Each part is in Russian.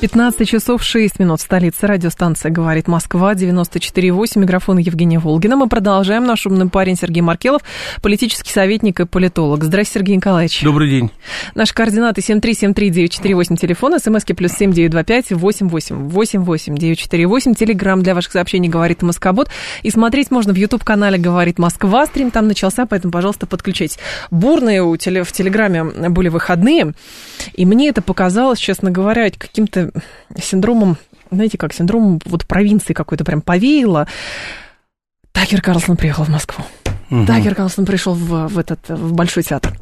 15 часов 6 минут. Столица радиостанция «Говорит Москва», 94,8. Микрофон Евгения Волгина. Мы продолжаем. Наш умный парень Сергей Маркелов, политический советник и политолог. Здравствуйте, Сергей Николаевич. Добрый день. Наши координаты 7373948, телефон, смски плюс 7925 88 88 948, телеграмм для ваших сообщений «Говорит Москобот». И смотреть можно в YouTube-канале «Говорит Москва». Стрим там начался, поэтому, пожалуйста, подключайтесь. Бурные у теле, в Телеграме были выходные, и мне это показалось, честно говоря, каким-то синдромом, знаете, как синдромом вот провинции какой-то прям повеяло. Такер Карлсон приехал в Москву. Угу. Такер Карлсон пришел в, в этот в Большой театр.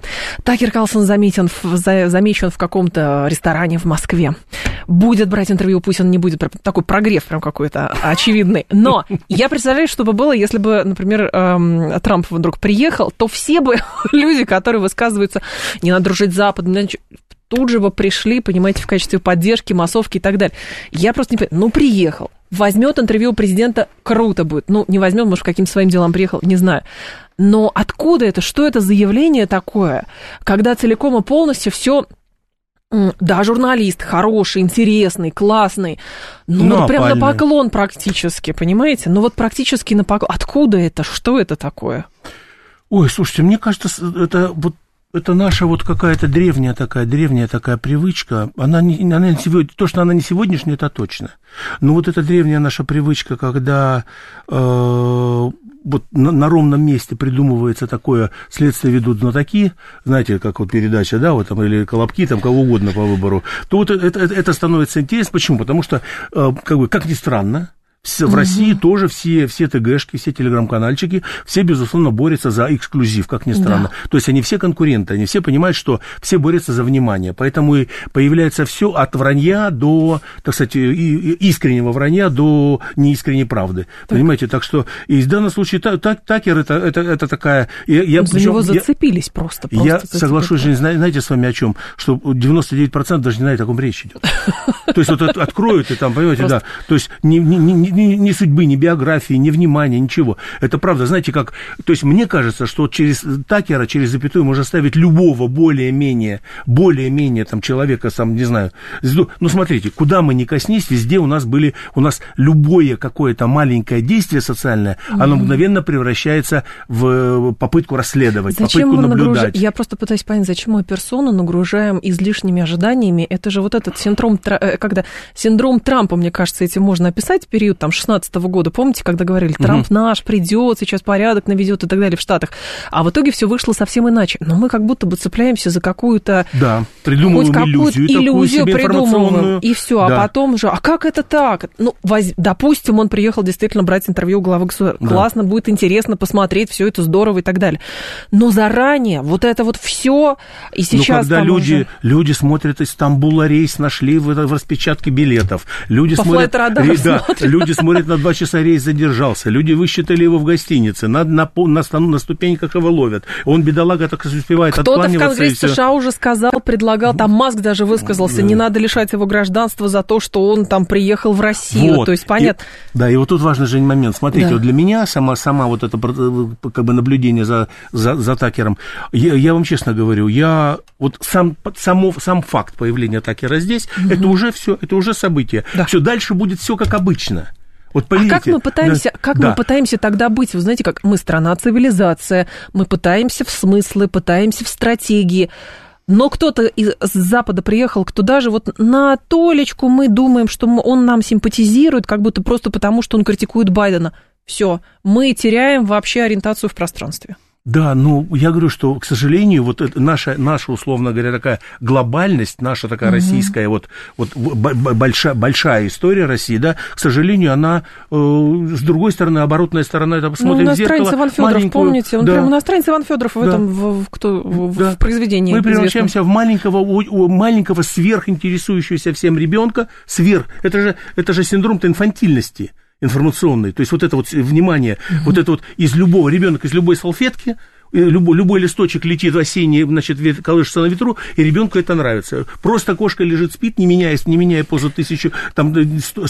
Такер Карлсон заметен, в, за, замечен в каком-то ресторане в Москве. Будет брать интервью, пусть он не будет. Такой прогрев прям какой-то очевидный. Но я представляю, что бы было, если бы, например, эм, Трамп вдруг приехал, то все бы люди, которые высказываются, не надо дружить с Западом, тут же бы пришли, понимаете, в качестве поддержки, массовки и так далее. Я просто не понимаю. Ну, приехал. Возьмет интервью у президента, круто будет. Ну, не возьмет, может, каким-то своим делом приехал, не знаю. Но откуда это? Что это за явление такое, когда целиком и полностью все да, журналист хороший, интересный, классный. Ну, ну вот прям на поклон практически, понимаете? Ну, вот практически на поклон. Откуда это? Что это такое? Ой, слушайте, мне кажется, это вот это наша вот какая-то древняя такая, древняя такая привычка. Она не, она не сегодня, то, что она не сегодняшняя, это точно. Но вот эта древняя наша привычка, когда э, вот на, на ровном месте придумывается такое, следствие ведут знатоки, знаете, как вот передача, да, вот там, или колобки, там, кого угодно по выбору, то вот это, это, это становится интересно. Почему? Потому что, э, как бы, как ни странно, в угу. России тоже все, все ТГшки, все телеграм-канальчики, все, безусловно, борются за эксклюзив, как ни странно. Да. То есть они все конкуренты, они все понимают, что все борются за внимание. Поэтому и появляется все от вранья до, так сказать, искреннего вранья до неискренней правды. Так. Понимаете, так что и в данном случае так, так, Такер это, это, это такая... Я, я, за причем, него зацепились я, просто. просто я соглашусь, же, знаете, с вами о чем? Что 99% даже не знает, о ком речь идет. То есть вот откроют и там, понимаете, да. То есть не ни, ни судьбы, ни биографии, ни внимания, ничего. Это правда, знаете, как... То есть мне кажется, что через Такера, через запятую можно ставить любого более-менее, более-менее там человека, сам, не знаю, ну, смотрите, куда мы ни коснись, везде у нас были, у нас любое какое-то маленькое действие социальное, mm-hmm. оно мгновенно превращается в попытку расследовать, зачем попытку наблюдать. Нагруж... Я просто пытаюсь понять, зачем мы персону нагружаем излишними ожиданиями. Это же вот этот синдром, э, когда синдром Трампа, мне кажется, этим можно описать, период там 16 года, помните, когда говорили, Трамп угу. наш, придет, сейчас порядок наведет и так далее в Штатах. А в итоге все вышло совсем иначе. Но мы как будто бы цепляемся за какую-то... Да, придумываем хоть иллюзию, иллюзию придумываем, и все. А да. А потом же, а как это так? Ну, воз... допустим, он приехал действительно брать интервью у главы государства. Да. Классно, будет интересно посмотреть, все это здорово и так далее. Но заранее вот это вот все, и ну, сейчас... Но когда люди, уже... люди смотрят из Стамбула рейс, нашли в, в распечатке билетов, люди По смотрят... Да, люди смотрит на два часа рейс задержался. Люди высчитали его в гостинице. На, на, на, на, ступеньках его ловят. Он, бедолага, так успевает Кто-то в Конгрессе США уже сказал, предлагал, там Маск даже высказался, не надо лишать его гражданства за то, что он там приехал в Россию. Вот. То есть, понятно. И, да, и вот тут важный же момент. Смотрите, да. вот для меня сама, сама вот это как бы наблюдение за, за, за Такером, я, я вам честно говорю, я вот сам, само, сам факт появления Такера здесь, угу. это уже все, это уже событие. Да. Все, дальше будет все как обычно. Вот поверьте, а как мы пытаемся, да, как да. мы пытаемся тогда быть? Вы знаете, как мы страна цивилизация, мы пытаемся в смыслы, пытаемся в стратегии. Но кто-то из Запада приехал, кто даже вот на толечку мы думаем, что он нам симпатизирует, как будто просто потому, что он критикует Байдена. Все, мы теряем вообще ориентацию в пространстве. Да, ну, я говорю, что, к сожалению, вот это наша, наша, условно говоря, такая глобальность, наша такая угу. российская, вот, вот большая, большая история России, да, к сожалению, она, э, с другой стороны, оборотная сторона, это посмотрим ну, в зеркало. Иван Федоров, помните, он да. прям иностранец Иван Федоров в да. этом, в, в, кто, в, да. в произведении Мы превращаемся в маленького, у, маленького сверхинтересующегося всем ребенка, сверх, это же, это же синдром-то инфантильности информационный. То есть вот это вот внимание, угу. вот это вот из любого ребенка, из любой салфетки, любой, любой листочек летит в осенний, значит, колышется на ветру, и ребенку это нравится. Просто кошка лежит, спит, не меняясь, не меняя позу тысячу, там, 100,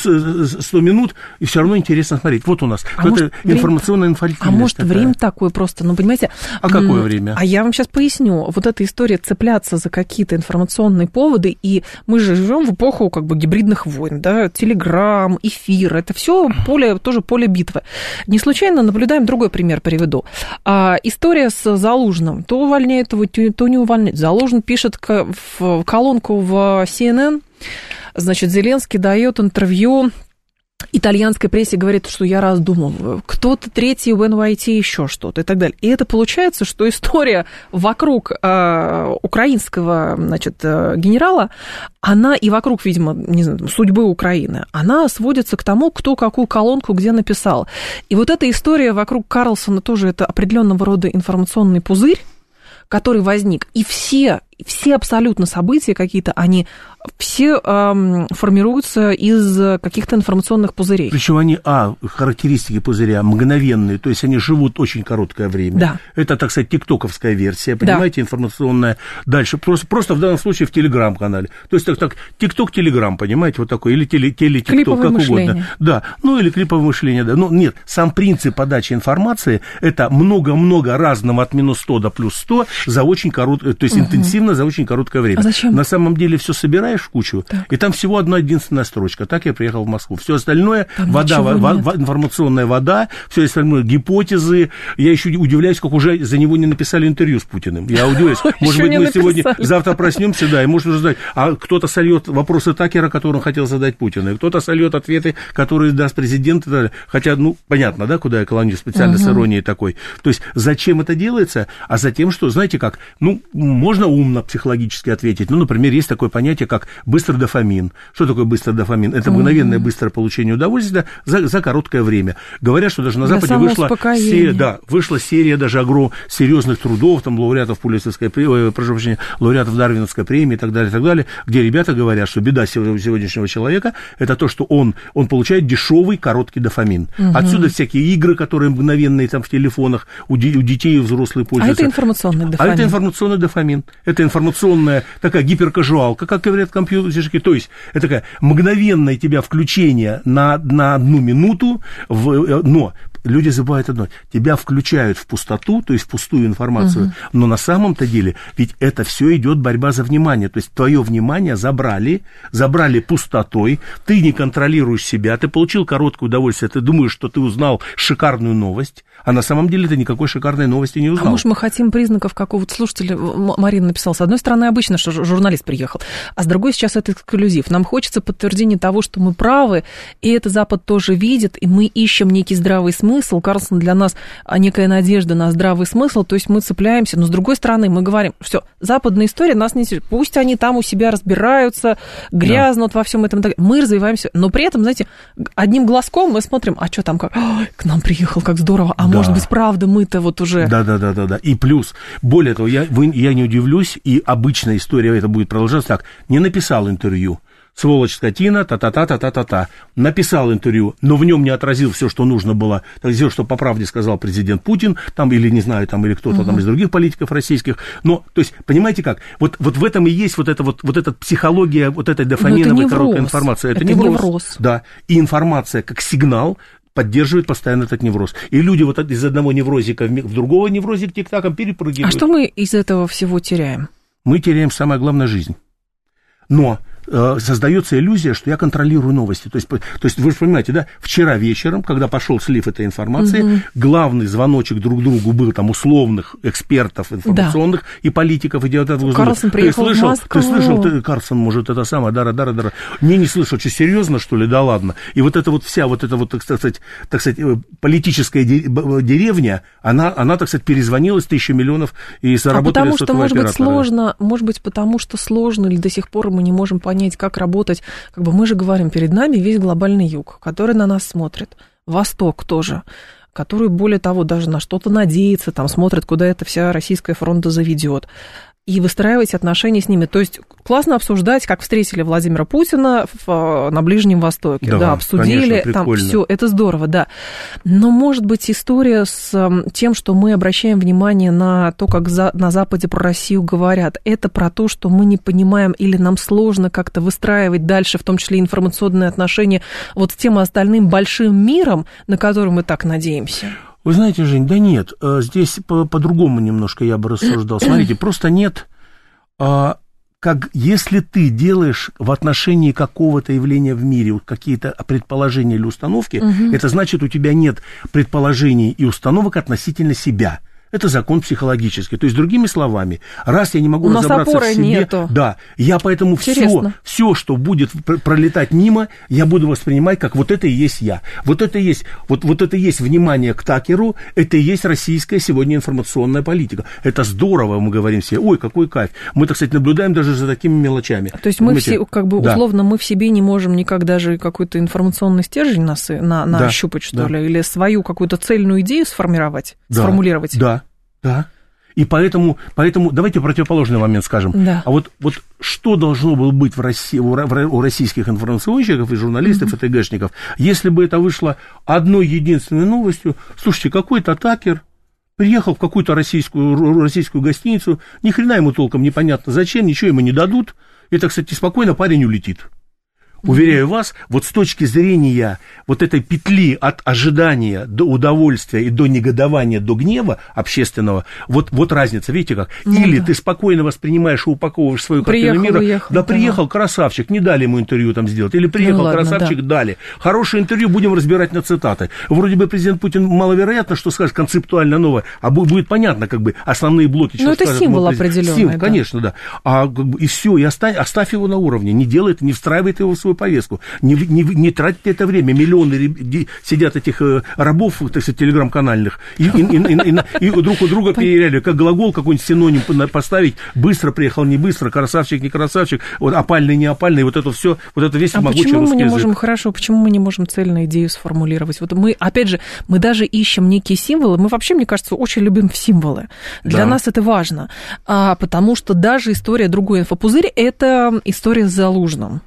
100 минут, и все равно интересно смотреть. Вот у нас. А это информационная инфальтивность. А может, такая. время такое просто, ну, понимаете... А какое время? А я вам сейчас поясню. Вот эта история цепляться за какие-то информационные поводы, и мы же живем в эпоху как бы гибридных войн, да, телеграм, эфир, это все поле, тоже поле битвы. Не случайно наблюдаем, другой пример приведу. А, история с Залужным. То увольняет его, то не увольняет. Залужный пишет в колонку в CNN, значит, Зеленский дает интервью итальянской прессе говорит, что я раздумываю, кто-то третий в NYT еще что-то и так далее. И это получается, что история вокруг э, украинского значит, э, генерала, она и вокруг, видимо, не знаю, судьбы Украины, она сводится к тому, кто какую колонку где написал. И вот эта история вокруг Карлсона тоже это определенного рода информационный пузырь, который возник. И все, все абсолютно события какие-то, они все эм, формируются из каких-то информационных пузырей. Причем они, а, характеристики пузыря мгновенные, то есть они живут очень короткое время. Да. Это, так сказать, тиктоковская версия, понимаете, да. информационная. Дальше, просто, просто в данном случае в телеграм-канале. То есть так, так тикток-телеграм, понимаете, вот такой, или теле, теле тикток, как мышление. угодно. Да, ну или клиповое мышление, да. Ну, нет, сам принцип подачи информации, это много-много разного от минус 100 до плюс 100 за очень короткое, то есть угу. интенсивно за очень короткое время. А зачем? На самом деле все собираешь в кучу, так. и там всего одна единственная строчка. Так я приехал в Москву. Все остальное там вода, во, во, информационная вода, все остальное гипотезы. Я еще удивляюсь, как уже за него не написали интервью с Путиным. Я удивляюсь. Может быть, мы сегодня, завтра проснемся, да, и может уже задать. А кто-то сольет вопросы Такера, которые он хотел задать Путину, и кто-то сольет ответы, которые даст президент. Хотя, ну, понятно, да, куда я клоню специально с иронией такой. То есть, зачем это делается? А за тем, что, знаете как, ну, можно умно психологически ответить. Ну, например, есть такое понятие, как быстрый дофамин. Что такое быстрый дофамин? Это мгновенное быстрое получение удовольствия за, за короткое время. Говорят, что даже на Западе вышла серия, да, вышла серия даже огром серьезных трудов, там, лауреатов Пулицерской премии, прошу прощения, лауреатов Дарвиновской премии и так далее, и так далее, где ребята говорят, что беда сегодняшнего человека это то, что он, он получает дешевый короткий дофамин. Угу. Отсюда всякие игры, которые мгновенные там в телефонах у, у детей и взрослых пользуются. А это информационный дофамин. А это информационный дофамин. Это информационная такая гиперкажуалка, как говорят компьютерщики. То есть это такая мгновенное тебя включение на, на одну минуту, в, э, но люди забывают одно. Тебя включают в пустоту, то есть в пустую информацию, угу. но на самом-то деле ведь это все идет борьба за внимание. То есть твое внимание забрали, забрали пустотой, ты не контролируешь себя, ты получил короткое удовольствие, ты думаешь, что ты узнал шикарную новость, а на самом деле ты никакой шикарной новости не узнал. А может, мы хотим признаков какого-то слушателя? Марина написала, с одной стороны, обычно, что журналист приехал, а с другой сейчас это эксклюзив. Нам хочется подтверждения того, что мы правы, и это Запад тоже видит, и мы ищем некий здравый смысл. Карлсон для нас а, некая надежда на здравый смысл, то есть мы цепляемся. Но с другой стороны, мы говорим, все, западная история нас не. Пусть они там у себя разбираются, грязнут да. во всем этом. Мы развиваемся, но при этом, знаете, одним глазком мы смотрим, а что там, как, к нам приехал, как здорово, а да. Может быть, правда, мы-то вот уже... Да, да, да, да, да. И плюс, более того, я, вы, я не удивлюсь, и обычная история это будет продолжаться так. Не написал интервью, сволочь, скотина, та-та-та-та-та-та-та. Написал интервью, но в нем не отразил все, что нужно было, все, что по правде сказал президент Путин, там, или, не знаю, там, или кто-то угу. там из других политиков российских. Но, то есть, понимаете как, вот, вот в этом и есть вот эта вот, вот эта психология, вот этой дофаминовой короткой информации. Это, это невроз. невроз. Да, и информация как сигнал, поддерживает постоянно этот невроз. И люди вот из одного неврозика в другого неврозик тик-таком перепрыгивают. А что мы из этого всего теряем? Мы теряем самое главное жизнь. Но э, создается иллюзия, что я контролирую новости. То есть, то есть вы же понимаете, да, вчера вечером, когда пошел слив этой информации, угу. главный звоночек друг другу был там условных экспертов информационных да. и политиков. И вот это, Карлсон приехал ты слышал. Ты слышал, ты, Карлсон, может, это самое, дара, дара, дара. Не, не слышал, что серьезно, что ли, да ладно. И вот эта вот вся, вот эта вот, так сказать, так сказать э, политическая деревня, она, она, так сказать, перезвонилась тысячу миллионов и заработали А потому что, может быть, сложно, может быть, потому что сложно или до сих пор мы не можем понять, как работать. Как бы мы же говорим, перед нами весь глобальный юг, который на нас смотрит. Восток тоже который, более того, даже на что-то надеется, там смотрит, куда эта вся российская фронта заведет и выстраивать отношения с ними. То есть классно обсуждать, как встретили Владимира Путина в, на Ближнем Востоке. Да, да обсудили, конечно, там все, это здорово, да. Но может быть история с тем, что мы обращаем внимание на то, как за, на Западе про Россию говорят, это про то, что мы не понимаем или нам сложно как-то выстраивать дальше, в том числе информационные отношения, вот с тем остальным большим миром, на который мы так надеемся. Вы знаете, Жень, да нет, э, здесь по-другому немножко я бы рассуждал. Смотрите, просто нет, а, как если ты делаешь в отношении какого-то явления в мире вот какие-то предположения или установки, угу. это значит, у тебя нет предположений и установок относительно себя. Это закон психологический. То есть, другими словами, раз я не могу У нас разобраться опоры в себе, нету. да, я поэтому все, все, что будет пролетать мимо, я буду воспринимать как вот это и есть я. Вот это и есть, вот, вот это и есть внимание к Такеру, это и есть российская сегодня информационная политика. Это здорово, мы говорим себе, ой, какой кайф. Мы, так сказать, наблюдаем даже за такими мелочами. То есть мы все, как бы, условно, да. мы в себе не можем никак даже какой-то информационный стержень нас, на, на да, что да. ли, или свою какую-то цельную идею сформировать, да, сформулировать. Да, да. И поэтому, поэтому давайте противоположный момент скажем. Да. А вот, вот что должно было быть в России, у, российских информационщиков и журналистов, mm-hmm. и ТГшников, если бы это вышло одной единственной новостью, слушайте, какой-то атакер приехал в какую-то российскую, российскую гостиницу, ни хрена ему толком непонятно зачем, ничего ему не дадут, и, так кстати, спокойно парень улетит. Уверяю вас, вот с точки зрения вот этой петли от ожидания до удовольствия и до негодования, до гнева общественного, вот, вот разница, видите как? Ну, Или да. ты спокойно воспринимаешь и упаковываешь свою картину мира. Уехал, да, да, приехал красавчик, не дали ему интервью там сделать. Или приехал ну, ладно, красавчик, да. дали. Хорошее интервью, будем разбирать на цитаты. Вроде бы президент Путин маловероятно, что скажет концептуально новое, а будет понятно, как бы, основные блоки. Ну, это скажет, символ определенный. Символ, да. конечно, да. А, и все, и оставь, оставь его на уровне, не делай это, не встраивай его в свой повестку. Не, не, не тратьте это время. Миллионы сидят этих э, рабов, так сказать, телеграм-канальных, и, и, и, и, и друг у друга переверяли. Как глагол какой-нибудь синоним поставить. Быстро приехал, не быстро, красавчик, не красавчик, вот опальный, не опальный, вот это все, вот это весь а могучий почему мы не язык. можем, хорошо, почему мы не можем цельную идею сформулировать? Вот мы, опять же, мы даже ищем некие символы. Мы вообще, мне кажется, очень любим символы. Для да. нас это важно. А, потому что даже история другой инфопузырь – это история с Залужным.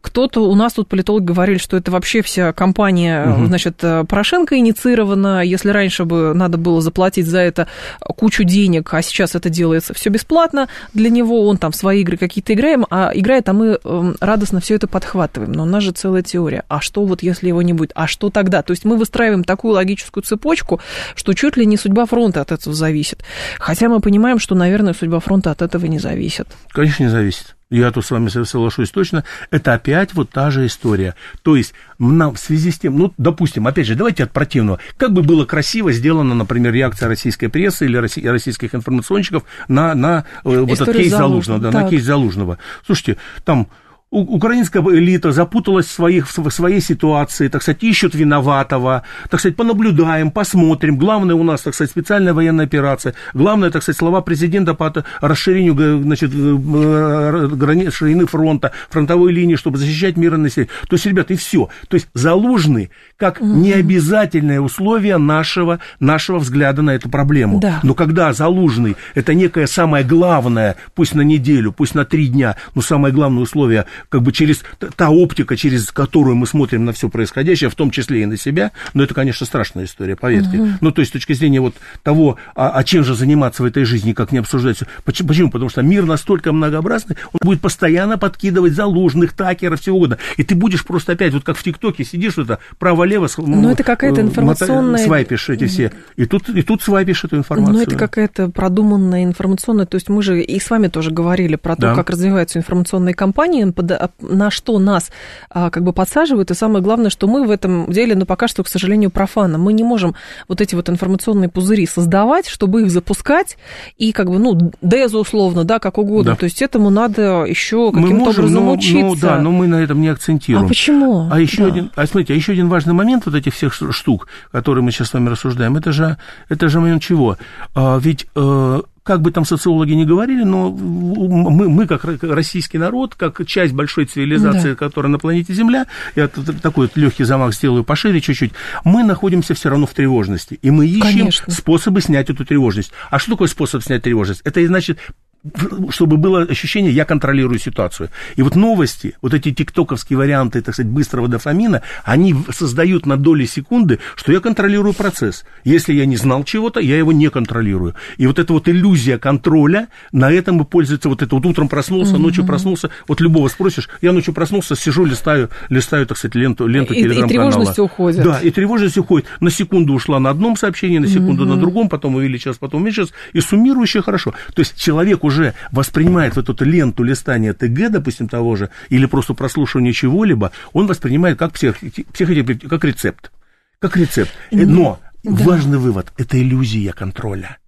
Кто-то, у нас тут политологи говорили, что это вообще вся компания, угу. значит, Порошенко инициирована. Если раньше бы надо было заплатить за это кучу денег, а сейчас это делается все бесплатно для него, он там свои игры какие-то играем, а играет, а мы эм, радостно все это подхватываем. Но у нас же целая теория. А что вот если его не будет? А что тогда? То есть мы выстраиваем такую логическую цепочку, что чуть ли не судьба фронта от этого зависит. Хотя мы понимаем, что, наверное, судьба фронта от этого не зависит. Конечно, не зависит я тут с вами соглашусь точно, это опять вот та же история. То есть нам в связи с тем, ну, допустим, опять же, давайте от противного. Как бы было красиво сделана, например, реакция российской прессы или российских информационщиков на, на э, вот этот кейс Залужного, да, на кейс Залужного. Слушайте, там украинская элита запуталась в, своих, в своей ситуации, так сказать, ищут виноватого, так сказать, понаблюдаем, посмотрим. Главное у нас, так сказать, специальная военная операция. Главное, так сказать, слова президента по расширению значит, э, границ, ширины фронта, фронтовой линии, чтобы защищать мирное население. То есть, ребята, и все. То есть, заложены как угу. необязательное условие нашего, нашего взгляда на эту проблему. Да. Но когда Залужный – это некое самое главное, пусть на неделю, пусть на три дня, но самое главное условие как бы через та оптика, через которую мы смотрим на все происходящее, в том числе и на себя, но это, конечно, страшная история, поверьте. Угу. Ну, то есть, с точки зрения вот того, а, а чем же заниматься в этой жизни, как не обсуждать Почему? Почему? Потому что мир настолько многообразный, он будет постоянно подкидывать заложных, такеров, всего угодно. И ты будешь просто опять, вот как в ТикТоке сидишь, это право-лево, ну, это какая-то информационная... свайпишь эти все. И тут, и тут свайпишь эту информацию. Ну, это какая-то продуманная информационная... То есть мы же и с вами тоже говорили про то, да. как развиваются информационные кампании под под, на что нас а, как бы подсаживают, и самое главное, что мы в этом деле, ну, пока что, к сожалению, профаны. Мы не можем вот эти вот информационные пузыри создавать, чтобы их запускать, и как бы, ну, дезу условно, да, как угодно. Да. То есть этому надо еще каким-то образом но, учиться. Ну, да, но мы на этом не акцентируем. А почему? А еще Да. один, а смотрите, а еще один важный момент вот этих всех штук, которые мы сейчас с вами рассуждаем, это же, это же момент чего? А, ведь э, как бы там социологи не говорили, но мы, мы как ро- российский народ, как часть большой цивилизации, Да. которая на планете Земля, я такой вот легкий замах сделаю пошире чуть-чуть, мы находимся все равно в тревожности, и мы ищем Конечно. способы снять эту тревожность. А что такое способ снять тревожность? Это значит чтобы было ощущение, я контролирую ситуацию. И вот новости, вот эти тиктоковские варианты, так сказать, быстрого дофамина, они создают на доли секунды, что я контролирую процесс. Если я не знал чего-то, я его не контролирую. И вот эта вот иллюзия контроля, на этом и пользуется вот это вот утром проснулся, ночью проснулся, вот любого спросишь, я ночью проснулся, сижу, листаю, листаю, так сказать, ленту, ленту И- и телеграм-канала. тревожность уходит. Да, и тревожность уходит. На секунду ушла на одном сообщении, на секунду на другом, потом увеличилась, потом уменьшилась, и суммирующе хорошо. То есть человек уже воспринимает вот эту ленту листания ТГ, допустим, того же, или просто прослушивания чего-либо, он воспринимает как, псих, психотерапевт- как рецепт. Как рецепт. Э, Но важный вывод – это иллюзия контроля.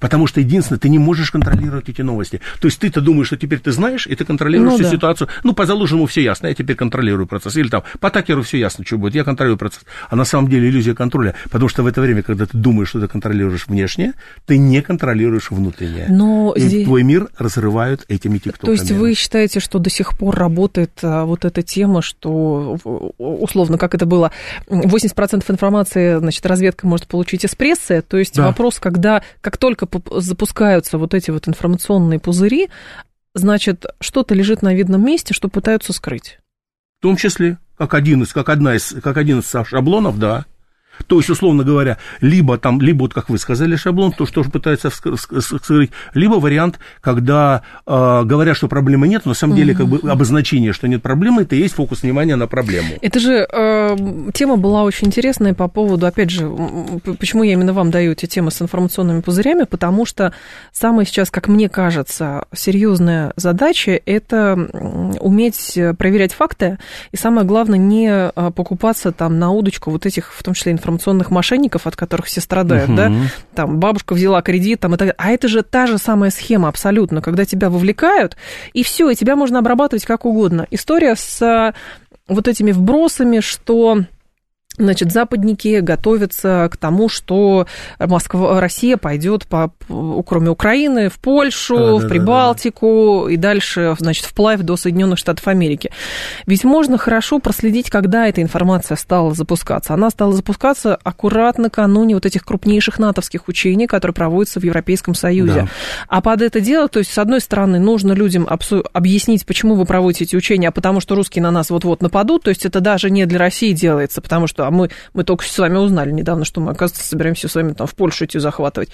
Потому что, единственное, ты не можешь контролировать эти новости. То есть ты-то думаешь, что теперь ты знаешь, и ты контролируешь Ну всю да. ситуацию. Ну, по Залужному все ясно, я теперь контролирую процесс. Или там, по Такеру все ясно, что будет, я контролирую процесс. А на самом деле иллюзия контроля. Потому что в это время, когда ты думаешь, что ты контролируешь внешнее, ты не контролируешь внутреннее. Но и здесь- твой мир разрывают этими тиктоками. То есть вы считаете, что до сих пор работает а, вот эта тема, что в- условно, как это было, 80% информации, значит, разведка может получить из прессы, то есть Да. вопрос, когда, как только поп- запускаются вот эти вот информационные пузыри, значит, что-то лежит на видном месте, что пытаются скрыть. В том числе, как один из, как одна из, как один из шаблонов, да. То есть, условно говоря, либо там, либо вот как вы сказали, шаблон, то, что пытается вскры- вскры- скрыть, либо вариант, когда э, говорят, что проблемы нет, но на самом деле как бы обозначение, что нет проблемы, это и есть фокус внимания на проблему. Это же э, тема была очень интересная по поводу, опять же, почему я именно вам даю эти темы с информационными пузырями, потому что самая сейчас, как мне кажется, серьезная задача – это уметь проверять факты, и самое главное, не э, покупаться там на удочку вот этих, в том числе, информационных мошенников, от которых все страдают, да, там бабушка взяла кредит, там, и так а это же та же самая схема абсолютно, когда тебя вовлекают, и все, и тебя можно обрабатывать как угодно. История с э, вот этими вбросами, что Значит, западники готовятся к тому, что Москва, Россия пойдет по, кроме Украины, в Польшу, Да, в да, Прибалтику и дальше, значит, вплавь до Соединенных Штатов Америки. Ведь можно хорошо проследить, когда эта информация стала запускаться. Она стала запускаться аккуратно накануне вот этих крупнейших натовских учений, которые проводятся в Европейском Союзе. Да. А под это дело, то есть, с одной стороны, нужно людям абсу- объяснить, почему вы проводите эти учения, а потому что русские на нас вот-вот нападут, то есть это даже не для России делается, потому что а мы, мы только с вами узнали недавно, что мы, оказывается, собираемся с вами там в Польшу идти захватывать.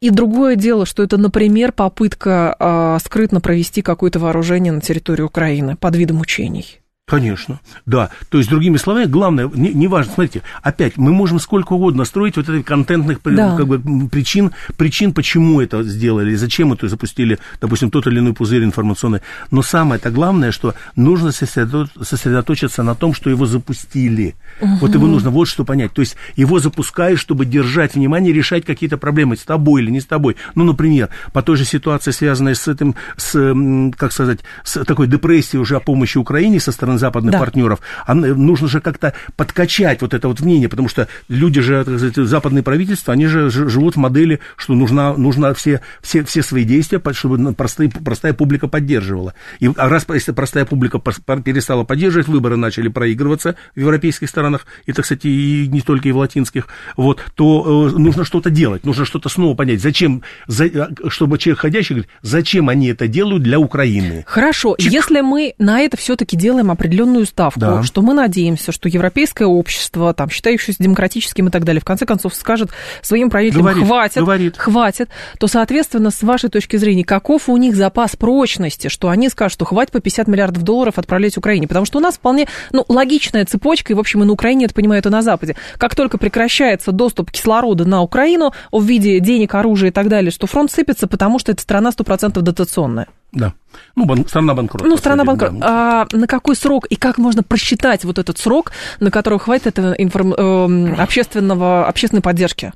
И другое дело, что это, например, попытка а, скрытно провести какое-то вооружение на территории Украины под видом учений. Конечно, да. То есть, другими словами, главное, не, не важно, смотрите, опять, мы можем сколько угодно строить вот этих контентных Да. как бы, причин, причин, почему это сделали, зачем это запустили, допустим, тот или иной пузырь информационный. Но самое-то главное, что нужно сосредо- сосредоточиться на том, что его запустили. Вот его нужно вот что понять. То есть, его запускаешь, чтобы держать внимание, решать какие-то проблемы с тобой или не с тобой. Ну, например, по той же ситуации, связанной с этим, с, как сказать, с такой депрессией уже о помощи Украине со стороны западных Да. партнеров, а нужно же как-то подкачать вот это вот мнение, потому что люди же, так сказать, западные правительства, они же живут в модели, что нужна, нужно все, все, все свои действия, чтобы простые, простая публика поддерживала. И а раз если простая публика перестала поддерживать, выборы начали проигрываться в европейских странах, и, так сказать, и не только и в латинских, вот, то э, нужно что-то делать, нужно что-то снова понять, зачем, за- а, чтобы человек ходящий говорит, зачем они это делают для Украины. Хорошо, если мы на это все-таки делаем определенную ставку, Да. что мы надеемся, что европейское общество, там, считающееся демократическим и так далее, в конце концов скажет своим правителям, Говорит, хватит, говорит. хватит, то, соответственно, с вашей точки зрения, каков у них запас прочности, что они скажут, что хватит по 50 миллиардов долларов отправлять Украине? Потому что у нас вполне ну, логичная цепочка, и, в общем, и на Украине это понимают, и на Западе. Как только прекращается доступ кислорода на Украину в виде денег, оружия и так далее, что фронт сыпется, потому что эта страна 100% дотационная. Да. Ну, бан... страна банкрот. Ну, страна банкрот. Да. А на какой срок и как можно просчитать вот этот срок, на который хватит этого информ... э, общественного, общественной поддержки?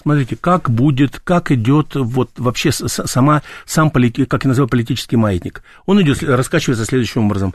Смотрите, как будет, как идет вот вообще сама, сам, полит, как я называю, политический маятник. Он идет, раскачивается следующим образом.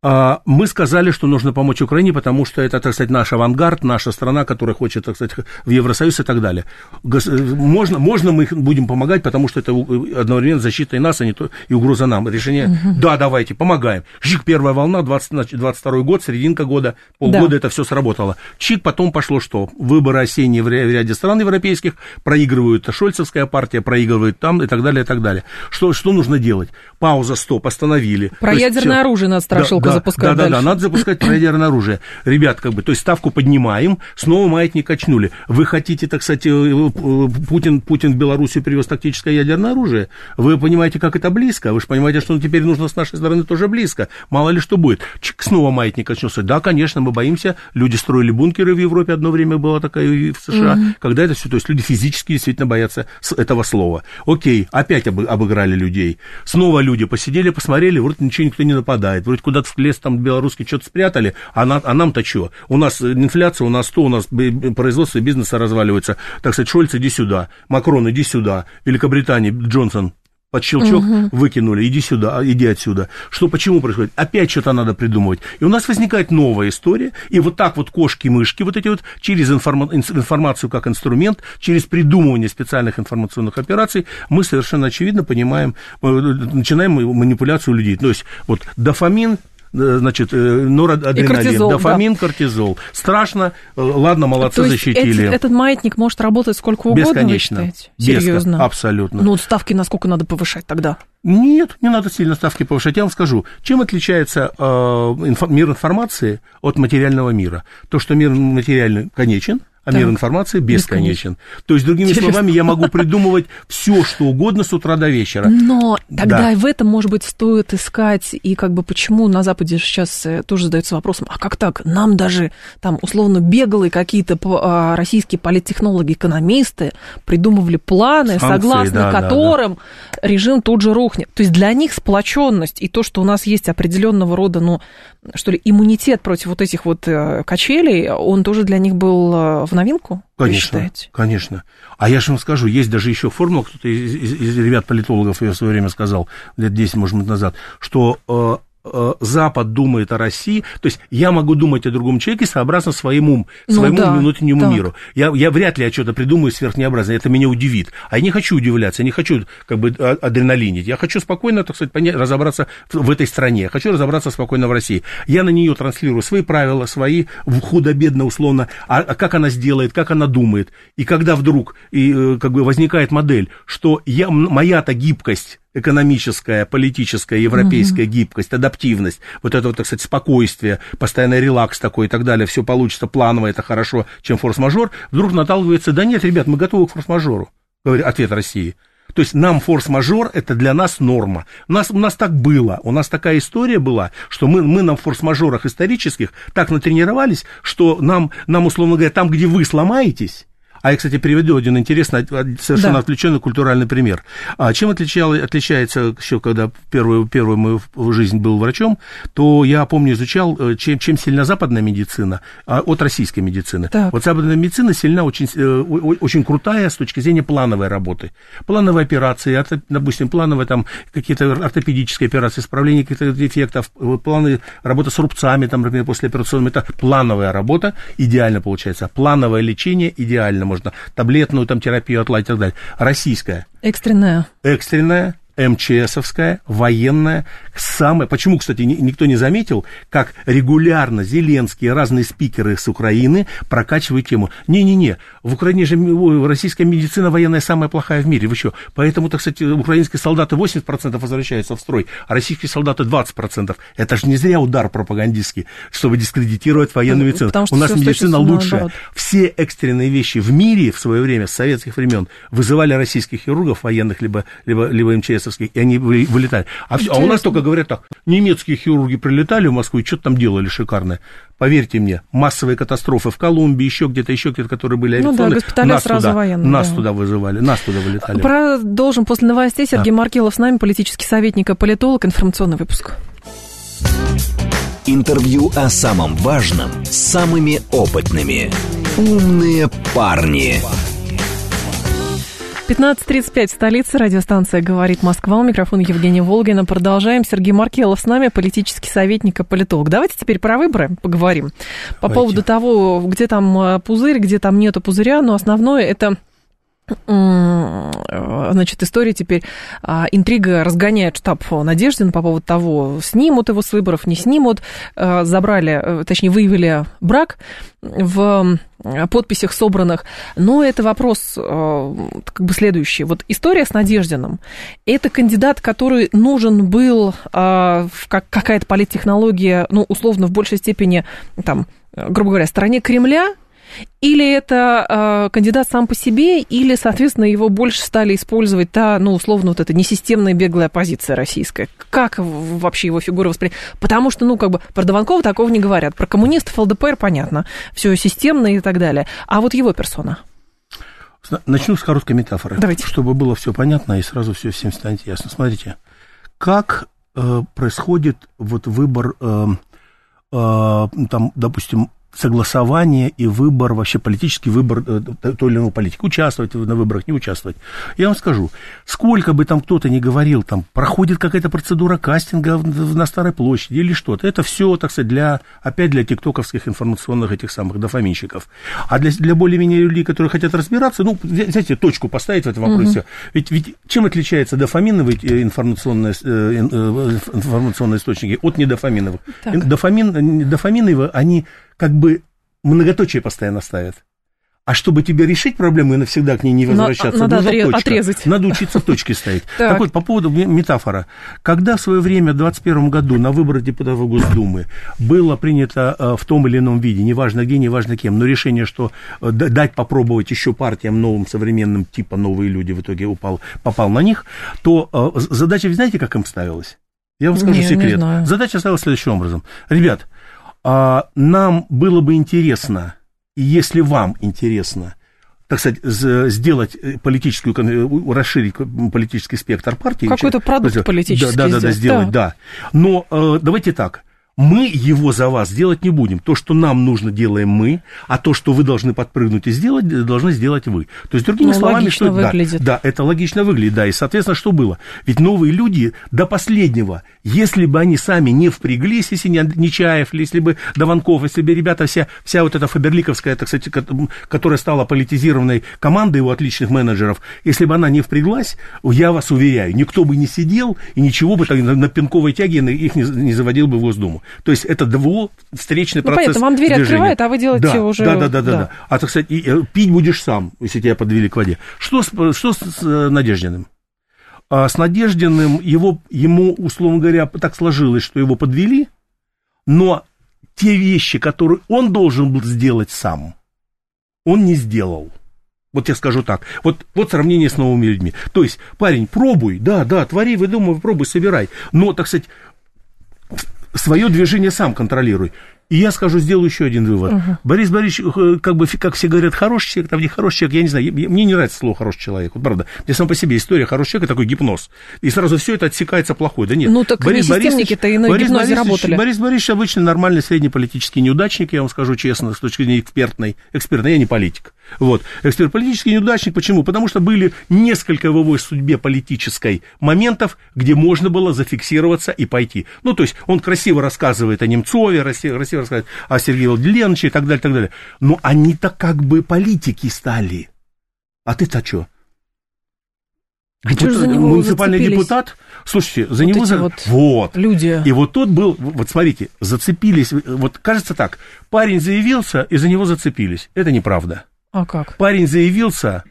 А, мы сказали, что нужно помочь Украине, потому что это, так сказать, наш авангард, наша страна, которая хочет, так сказать, в Евросоюз и так далее. Можно, можно мы будем помогать, потому что это одновременно защита и нас, а не то, и угроза нам. Решение, угу. да, давайте, помогаем. Чик, первая волна, 20, 22 год, серединка года, полгода да. это все сработало. Чик, потом пошло что? Выборы осенние в ряде стран европейских, проигрывают Шольцевская партия, проигрывает там и так далее, и так далее. Что, что нужно делать? Пауза, стоп, остановили. Про ядерное оружие надо да, запускать да, да, да, надо запускать ядерное оружие. Ребят, как бы, то есть ставку поднимаем, снова маятник качнули. Вы хотите, так сказать, э, э, Путин, Путин в Белоруссию привез тактическое ядерное оружие? Вы понимаете, как это близко? Вы же понимаете, что теперь нужно с нашей стороны тоже близко. Мало ли что будет. Чик, снова маятник качнулся. Да, конечно, мы боимся. Люди строили бункеры в Европе, одно время было такая и в США. Mm-hmm. Когда это все, то есть люди физически действительно боятся этого слова. Окей, опять обыграли людей. Снова люди посидели, посмотрели, вроде ничего никто не нападает. Вроде куда-то лес там белорусский что-то спрятали, а, на, а нам-то что? У нас инфляция, у нас то, у нас производство бизнеса разваливается. Так сказать, Шольц, иди сюда, Макрон, иди сюда, Великобритания, Джонсон, под щелчок угу. выкинули, иди сюда, иди отсюда. Что, почему происходит? Опять что-то надо придумывать. И у нас возникает новая история, и вот так вот кошки-мышки, вот эти вот, через информа- информацию как инструмент, через придумывание специальных информационных операций, мы совершенно очевидно понимаем, э, начинаем манипуляцию людей. То есть вот дофамин, Э, значит, э, норадреналин, кортизол, дофамин, да. кортизол. Страшно, э, ладно, молодцы, То есть защитили. Эти, этот маятник может работать сколько угодно, Бесконечно. вы считаете? Серьезно? Беско, абсолютно. Ну, ставки насколько надо повышать тогда? Нет, не надо сильно ставки повышать. Я вам скажу, чем отличается э, инфо, мир информации от материального мира? То, что мир материальный конечен, а так. мир информации бесконечен. То есть, другими Интересно. словами, я могу придумывать все, что угодно с утра до вечера. Но тогда да. и в этом, может быть, стоит искать, и как бы почему на Западе сейчас э, тоже задается вопросом, а как так? Нам даже там условно беглые какие-то а, российские политтехнологи, экономисты придумывали планы, Санкции, согласно да, которым да, да. режим тут же рухнет. То есть для них сплоченность и то, что у нас есть определенного рода, ну, что ли, иммунитет против вот этих вот э, качелей, он тоже для них был э, в новинку? Конечно, конечно. А я же вам скажу, есть даже еще формула, кто-то из, из, из ребят-политологов ее в свое время сказал, лет 10, может быть, назад, что э, Запад думает о России, то есть я могу думать о другом человеке сообразно своему, ну, своему да, внутреннему так. миру. Я, я вряд ли я что-то придумаю сверхнеобразное, это меня удивит. А я не хочу удивляться, я не хочу как бы а, адреналинить, я хочу спокойно, так сказать, понять, разобраться в, в этой стране, я хочу разобраться спокойно в России. Я на нее транслирую свои правила, свои худо-бедно условно, а, а как она сделает, как она думает. И когда вдруг и, э, как бы возникает модель, что я, моя-то гибкость экономическая, политическая, европейская угу. гибкость, адаптивность, вот это вот, так сказать, спокойствие, постоянный релакс такой и так далее, все получится планово, это хорошо, чем форс-мажор, вдруг наталкивается, да нет, ребят, мы готовы к форс-мажору, говорит ответ России. То есть нам форс-мажор это для нас норма. У нас, у нас так было, у нас такая история была, что мы, мы на форс-мажорах исторических так натренировались, что нам, нам, условно говоря, там, где вы сломаетесь, а я, кстати, приведу один интересный, совершенно да. отвлеченный культуральный пример. А чем отличал, отличается, еще когда первую, первую мою жизнь был врачом, то я, помню, изучал, э, чем, чем сильна западная медицина а, от российской медицины. Так. Вот западная медицина сильна, очень, э, очень крутая с точки зрения плановой работы. Плановые операции, допустим, плановые там какие-то ортопедические операции, исправление каких-то дефектов, планы работы с рубцами, там, например, после операционного, это плановая работа, идеально получается. Плановое лечение идеально можно таблетную там терапию отладить и так далее. Российская. Экстренная. Экстренная, МЧСовская, военная, самая... Почему, кстати, никто не заметил, как регулярно Зеленские, разные спикеры с Украины прокачивают тему. Не-не-не, в Украине же российская медицина военная самая плохая в мире. Вы что? Поэтому, так сказать, украинские солдаты 80% возвращаются в строй, а российские солдаты 20%. Это же не зря удар пропагандистский, чтобы дискредитировать военную медицину. У нас медицина лучшая. Наоборот. Все экстренные вещи в мире в свое время, с советских времен, вызывали российских хирургов военных, либо, либо, либо МЧС нацистских, и они вылетали. А, все, а у нас только говорят так, немецкие хирурги прилетали в Москву, и что-то там делали шикарное. Поверьте мне, массовые катастрофы в Колумбии, еще где-то, еще где-то, которые были авиационные. Ну да, госпиталя нас сразу туда, военные. Нас да. туда вызывали, нас туда вылетали. Продолжим после новостей. Сергей Да. Маркелов с нами, политический советник и политолог, информационный выпуск. Интервью о самом важном с самыми опытными. «Умные парни». 15.35, столица, радиостанция «Говорит Москва». У микрофона Евгения Волгина. Продолжаем. Сергей Маркелов с нами, политический советник и политолог. Давайте теперь про выборы поговорим. По Давайте. поводу того, где там э, пузырь, где там нету пузыря, но основное это Значит, история теперь, а, интрига разгоняет штаб Надеждин по поводу того, снимут его с выборов, не снимут. Э, Забрали, э, точнее, выявили брак в подписях собранных. Но это вопрос э, как бы следующий. Вот история с Надеждиным. Это кандидат, который нужен был в как какая-то политтехнология, ну, условно, в большей степени, там, грубо говоря, стороне Кремля, или это э, кандидат сам по себе, или, соответственно, его больше стали использовать та, ну, условно, вот эта несистемная беглая оппозиция российская. Как вообще его фигура воспринять? Потому что, ну, как бы, про Дованкова такого не говорят. Про коммунистов ЛДПР понятно. Все системно и так далее. А вот его персона. Начну с короткой метафоры, Давайте. чтобы было все понятно и сразу все всем станет ясно. Смотрите, как э, происходит вот выбор, э, э, там, допустим, согласование и выбор, вообще политический выбор э, той или иной политики, участвовать на выборах, не участвовать. Я вам скажу, сколько бы там кто-то ни говорил, там проходит какая-то процедура кастинга на Старой площади или что-то, это все, так сказать, для, опять для тиктоковских информационных этих самых дофаминщиков. А для, для более-менее людей, которые хотят разбираться, ну, взять- знаете, точку поставить в этом вопросе. Ведь, ведь чем отличается дофаминовые э, информационные, э, ин- информационные источники от недофаминовых? Так. Дофамин, дофаминовые, они как бы многоточие постоянно ставят. А чтобы тебе решить проблему и навсегда к ней не возвращаться, надо нужна отре- точка. отрезать. Надо учиться в точке ставить. Так. Так вот, по поводу ме- метафора. Когда в свое время, в 2021 году, на выборах депутатов Госдумы было принято э, в том или ином виде, неважно где, неважно кем, но решение, что э, дать попробовать еще партиям новым, современным, типа новые люди, в итоге упал, попал на них, то э, задача, знаете, как им ставилась? Я вам скажу Не, не секрет. знаю. Задача ставилась следующим образом. Ребят, нам было бы интересно, и если вам интересно, так сказать, сделать э, политическую, э, расширить политический спектр партии. Какой-то продукт да, политический Да, да, да, сделать, сделать, да. Но э, давайте так. Мы его за вас делать не будем. То, что нам нужно, делаем мы, а то, что вы должны подпрыгнуть и сделать, должны сделать вы. То есть, другими Ну, словами, что да, выглядит. да, это логично выглядит, да. И, соответственно, что было? Ведь новые люди до последнего, если бы они сами не впряглись, если не Нечаев, если бы Дованков, если бы ребята, вся, вся вот эта фаберликовская, так сказать, ко- которая стала политизированной командой его отличных менеджеров, если бы она не впряглась, я вас уверяю, никто бы не сидел и ничего бы так на, пинковой тяге их не, не заводил бы в Госдуму. То есть это дво встречный Ну, процесс понятно, вам дверь движения. открывают, а вы делаете да, уже- Да, да, да, да, да. да. А так сказать, и, э, пить будешь сам, если тебя подвели к воде. Что с, что с, с, э, Надеждиным? А, с Надеждиным его, ему, условно говоря, так сложилось, что его подвели, но те вещи, которые он должен был сделать сам, он не сделал. Вот я скажу так. Вот, вот сравнение с новыми людьми. То есть, парень, пробуй, да, да, твори, выдумывай, пробуй, собирай. Но, так сказать, свое движение сам контролируй. И я скажу, сделаю еще один вывод. Борис Борисович, э, как бы, как все говорят, хороший человек, там не хороший человек, я не знаю, мне не нравится слово хороший человек, вот правда. Мне сам по себе история хороший человек, такой гипноз. И сразу все это отсекается плохой. Да нет. Ну, так не системники-то и на Борис гипнозе Борисович- работали. Борис Борисович обычно нормальный средний политический неудачник, я вам скажу честно, с точки зрения экспертной. Экспертной, я не политик. Вот. Эксперт политический неудачник. Почему? Потому что были несколько в его судьбе политической моментов, где можно было зафиксироваться и пойти. Ну, то есть он красиво рассказывает о Немцове, красиво, красиво рассказывает о Сергее Владимировиче и так далее, так далее. Но они-то как бы политики стали. А ты-то что? А ж за него муниципальный депутат? Слушайте, за Вот него... за- вот вот. Люди. И вот тот был, вот смотрите, зацепились, вот кажется так, парень заявился, и за него зацепились. Это неправда. А как? Парень заявился,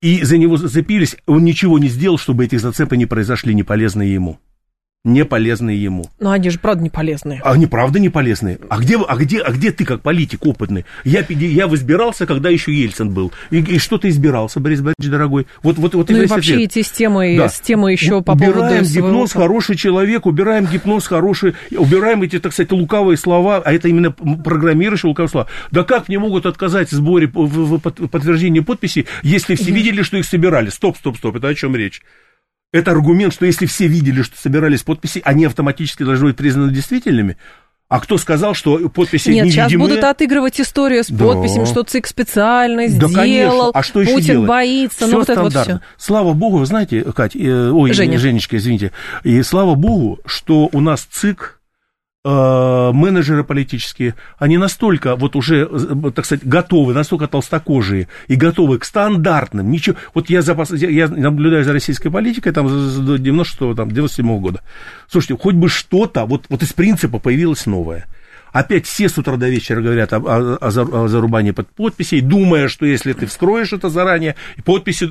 и за него зацепились, он ничего не сделал, чтобы эти зацепы не произошли, не полезные ему. Не полезные ему. Но они же правда не полезные. А они правда не полезные. А где, а где, а где ты как политик опытный? Я, я избирался, когда еще Ельцин был. И, и что ты избирался, Борис Борисович, дорогой? Вот, вот, вот ну и вообще ответ. эти темы, да. с темы еще по убираем поводу гипноз, своего... хороший человек, убираем гипноз, хороший, убираем эти, так сказать, лукавые слова, а это именно программирующие лукавые слова. Да как мне могут отказать в сборе в, в подтверждении подписи, если все видели, что их собирали? Стоп, стоп, стоп, это о чем речь? Это аргумент, что если все видели, что собирались подписи, они автоматически должны быть признаны действительными. А кто сказал, что подписи Нет, невидимые? сейчас будут отыгрывать историю с да. подписями, что ЦИК специально да, сделал, конечно. А что еще Путин делать? боится, все ну вот это вот все. Слава богу, вы знаете, Кать, э, ой, Женя. Женечка, извините, и слава богу, что у нас ЦИК менеджеры политические, они настолько вот уже, э, так сказать, готовы, настолько толстокожие и готовы к стандартным, ничего, вот я, запас, я, наблюдаю за российской политикой там с 96 там, 97 года, слушайте, хоть бы что-то, вот, вот из принципа появилось новое – Опять все с утра до вечера говорят о, о, о зарубании под подписей, думая, что если ты вскроешь это заранее, подписи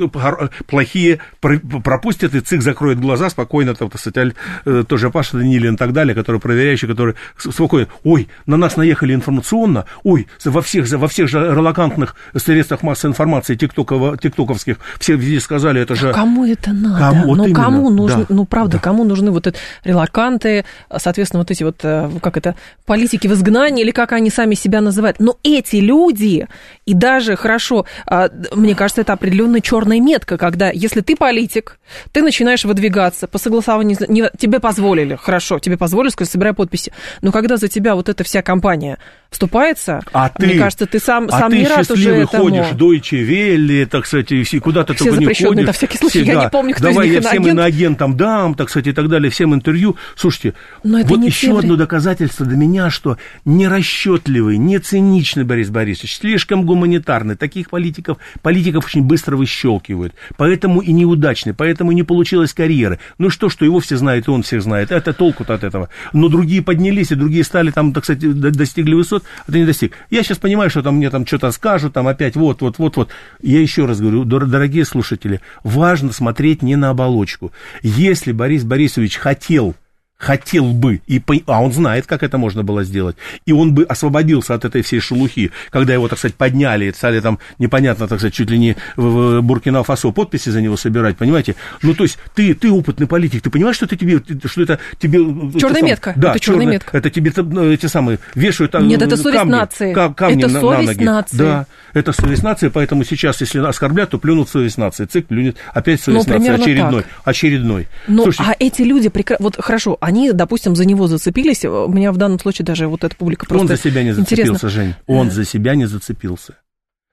плохие пропустят, и ЦИК закроет глаза спокойно, там, так сказать, э, тоже Паша Данилин и так далее, которые проверяющие, которые спокойно, ой, на нас наехали информационно, ой, во всех, во всех же релакантных средствах массовой информации, тиктоков, тиктоковских, все везде сказали, это же... Кому это надо? Кому, вот ну, именно, кому нужны, да, ну, правда, да. кому нужны вот эти релаканты, соответственно, вот эти вот, э, как это, политики в изгнании, или как они сами себя называют. Но эти люди, и даже хорошо, а, мне кажется, это определенная черная метка, когда если ты политик, ты начинаешь выдвигаться по согласованию, не, тебе позволили, хорошо, тебе позволили, сказать, собирай подписи, но когда за тебя вот эта вся компания вступается, а мне ты, кажется, ты сам, а сам ты не рад уже этому. ходишь, Deutsche Welle, так сказать, и куда-то все только не ходишь. на всякий случай, все, я да, не помню, кто Давай из них я всем иноагент. иноагентам дам, так сказать, и так далее, всем интервью. Слушайте, Но вот еще те одно доказательство для меня, что нерасчетливый, не циничный Борис Борисович, слишком гуманитарный, таких политиков, политиков очень быстро выщелкивают, поэтому и неудачный, поэтому и не получилось карьеры. Ну что, что его все знают, и он всех знает, это толку-то от этого. Но другие поднялись, и другие стали там, так сказать, достигли высот, а ты не достиг. Я сейчас понимаю, что там мне там что-то скажут, там опять вот, вот, вот, вот. Я еще раз говорю, дорогие слушатели, важно смотреть не на оболочку. Если Борис Борисович хотел хотел бы, и, а он знает, как это можно было сделать, и он бы освободился от этой всей шелухи, когда его, так сказать, подняли, и стали там, непонятно, так сказать, чуть ли не в Буркина-Фасо подписи за него собирать, понимаете? Ну, то есть, ты, ты опытный политик, ты понимаешь, что это тебе, что это тебе... Черная метка, да, это черная метка. Это тебе ну, эти самые вешают Нет, это совесть камни, нации. камни это на, совесть на ноги. нации. Да, это совесть нации, поэтому сейчас, если оскорблят, то плюнут совесть нации. ЦИК плюнет опять совесть ну, нации, очередной. Так. Очередной. Ну, Слушайте, а эти люди, прекра... вот хорошо, они, допустим, за него зацепились. У меня в данном случае даже вот эта публика просто Он за себя не зацепился, интересно. Жень. Он за себя не зацепился.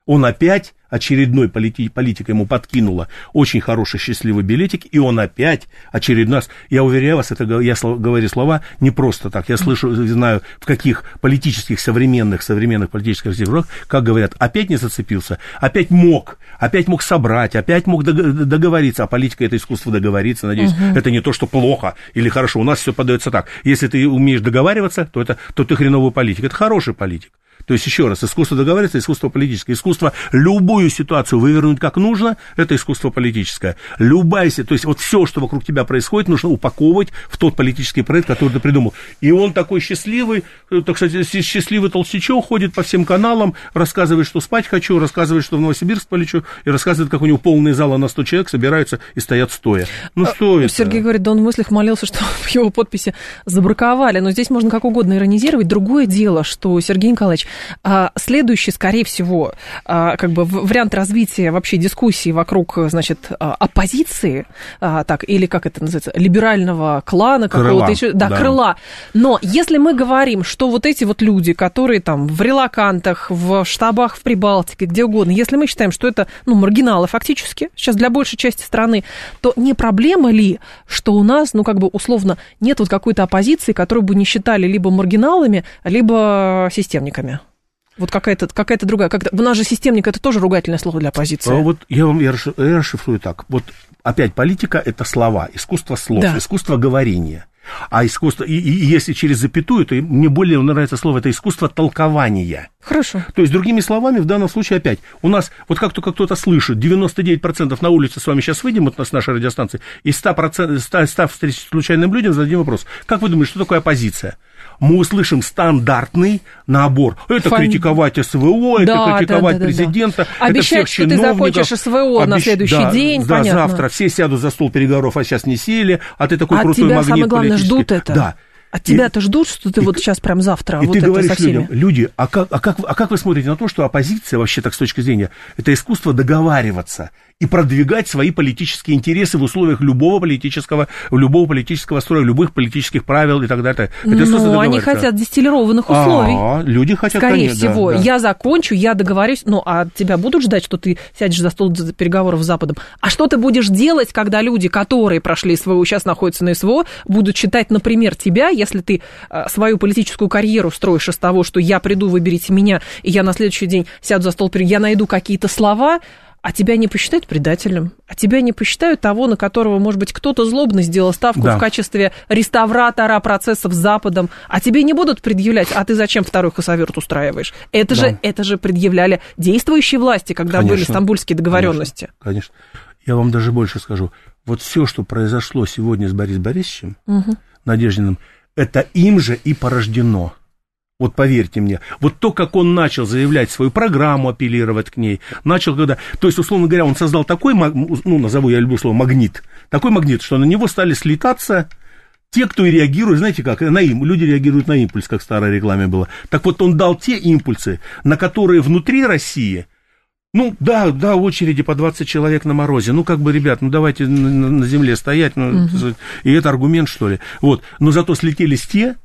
Он опять очередной полити, политик ему подкинула. Очень хороший счастливый билетик, и он опять очередной раз, я уверяю вас, это я говорю слова не просто так, я слышу, знаю, в каких политических современных, современных политических сигурах, как говорят, опять не зацепился, опять мог, опять мог собрать, опять мог договориться, а политика это искусство договориться, надеюсь, угу. это не то, что плохо или хорошо, у нас все подается так, если ты умеешь договариваться, то, это, то ты хреновый политик, это хороший политик. То есть, еще раз, искусство договариваться, искусство политическое. Искусство любую ситуацию вывернуть как нужно, это искусство политическое. Любая то есть, вот все, что вокруг тебя происходит, нужно упаковывать в тот политический проект, который ты придумал. И он такой счастливый, э, так сказать, счастливый толстячок, ходит по всем каналам, рассказывает, что спать хочу, рассказывает, что в Новосибирск полечу, и рассказывает, как у него полные залы на 100 человек собираются и стоят стоя. Ну, а, что это? Сергей говорит, да он в мыслях молился, что его подписи забраковали. Но здесь можно как угодно иронизировать. Другое дело, что Сергей Николаевич а, следующий, скорее всего, а, как бы вариант развития вообще дискуссии вокруг, значит, а, оппозиции, так, или как это называется, либерального клана какого-то еще, да, да, крыла. Но если мы говорим, что вот эти вот люди, которые там в релакантах, в штабах в Прибалтике, где угодно, если мы считаем, что это, ну, маргиналы фактически, сейчас для большей части страны, то не проблема ли, что у нас, ну, как бы условно, нет вот какой-то оппозиции, которую бы не считали либо маргиналами, либо системниками? Вот какая-то какая другая. Как у нас же системник это тоже ругательное слово для оппозиции. А вот я вам я расшифрую так. Вот опять политика это слова, искусство слов, да. искусство говорения. А искусство, и, и если через запятую, то мне более нравится слово, это искусство толкования. Хорошо. То есть, другими словами, в данном случае опять, у нас, вот как только кто-то слышит, 99% на улице с вами сейчас выйдем, вот с нашей радиостанции, и 100%, 100, 100 встреч с случайным людям зададим вопрос. Как вы думаете, что такое оппозиция? мы услышим стандартный набор. Это Фан... критиковать СВО, да, это критиковать да, да, президента, да. это Обещать, всех что ты закончишь СВО Обещ... на следующий да, день, да, понятно. завтра все сядут за стол переговоров, а сейчас не сели, а ты такой а крутой тебя, магнит самое главное, ждут это. Да. От тебя-то ждут, что ты и, вот сейчас прям завтра и вот ты это говоришь со всеми. людям, люди, а как, а, как, а как вы смотрите на то, что оппозиция вообще так с точки зрения, это искусство договариваться и продвигать свои политические интересы в условиях любого политического, любого политического строя, любых политических правил и так далее. Это Но они хотят дистиллированных условий. А, люди хотят, Скорее конечно, всего. Да, да. Я закончу, я договорюсь. Ну, а тебя будут ждать, что ты сядешь за стол переговоров с Западом? А что ты будешь делать, когда люди, которые прошли СВО, сейчас находятся на СВО, будут читать, например, тебя, если ты свою политическую карьеру строишь из того, что я приду, выберите меня, и я на следующий день сяду за стол, я найду какие-то слова, а тебя не посчитают предателем, а тебя не посчитают того, на которого, может быть, кто-то злобно сделал ставку да. в качестве реставратора процессов с Западом, а тебе не будут предъявлять, а ты зачем второй хасаверт устраиваешь? Это, да. же, это же предъявляли действующие власти, когда конечно, были стамбульские договоренности. Конечно, конечно. Я вам даже больше скажу. Вот все, что произошло сегодня с Борисом Борисовичем, угу. Надеждиным, это им же и порождено. Вот поверьте мне, вот то, как он начал заявлять свою программу, апеллировать к ней, начал когда, то есть, условно говоря, он создал такой, ну, назову я люблю слово, магнит, такой магнит, что на него стали слетаться те, кто и реагирует, знаете как, на им, люди реагируют на импульс, как в старой рекламе было. Так вот, он дал те импульсы, на которые внутри России, ну, да, да, очереди по 20 человек на морозе. Ну, как бы, ребят, ну, давайте на, на земле стоять. Ну, угу. И это аргумент, что ли. Вот. Но зато слетелись те,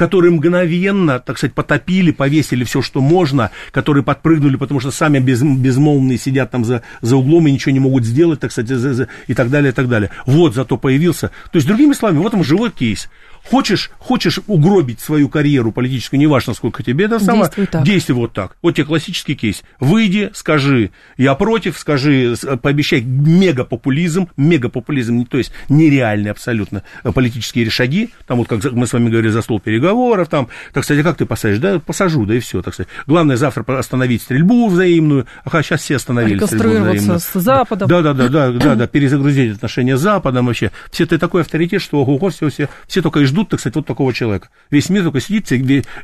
которые мгновенно, так сказать, потопили, повесили все, что можно, которые подпрыгнули, потому что сами без, безмолвные сидят там за, за углом и ничего не могут сделать, так сказать, за, за, и так далее, и так далее. Вот зато появился. То есть, другими словами, вот он живой кейс. Хочешь, хочешь угробить свою карьеру политическую, неважно, сколько тебе это самое, действуй, так. действуй вот так. Вот тебе классический кейс. Выйди, скажи, я против, скажи, пообещай мегапопулизм, мегапопулизм, то есть нереальные абсолютно политические шаги, там вот как мы с вами говорили за стол переговоров, там, так сказать, а как ты посадишь? Да, посажу, да и все, так сказать. Главное завтра остановить стрельбу взаимную, ага, сейчас все остановили стрельбу взаимную. с Западом. Да, да, да, да, да, да, перезагрузить отношения с Западом вообще. Все ты такой авторитет, что ого, все, все, все только и ждут, так сказать, вот такого человека. Весь мир только сидит,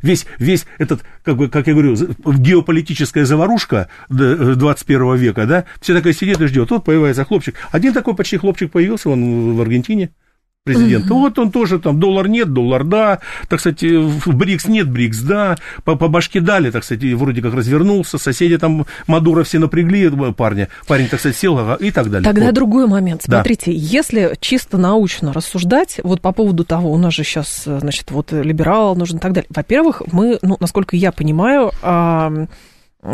весь, весь этот, как, бы, как я говорю, геополитическая заварушка 21 века, да, все такое сидит и ждет. Вот появляется хлопчик. Один такой почти хлопчик появился, он в Аргентине президента. Угу. Вот он тоже там, доллар нет, доллар да, так сказать, в БРИКС нет, БРИКС да, по, по башке дали, так сказать, вроде как развернулся, соседи там Мадуро все напрягли парня, парень, так сказать, сел и так далее. Тогда вот. другой момент. Смотрите, да. если чисто научно рассуждать, вот по поводу того, у нас же сейчас, значит, вот либерал нужен и так далее. Во-первых, мы, ну, насколько я понимаю,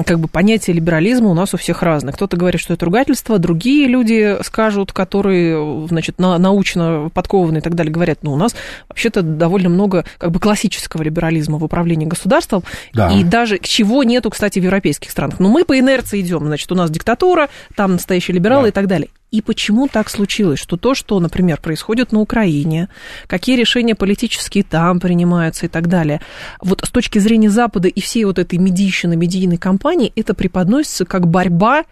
как бы понятие либерализма у нас у всех разное. Кто-то говорит, что это ругательство, другие люди скажут, которые, значит, на, научно подкованные и так далее, говорят, ну, у нас вообще-то довольно много как бы классического либерализма в управлении государством, да. и даже чего нету, кстати, в европейских странах. Но мы по инерции идем, значит, у нас диктатура, там настоящие либералы да. и так далее. И почему так случилось, что то, что, например, происходит на Украине, какие решения политические там принимаются и так далее, вот с точки зрения Запада и всей вот этой медийщины, медийной кампании, это преподносится как борьба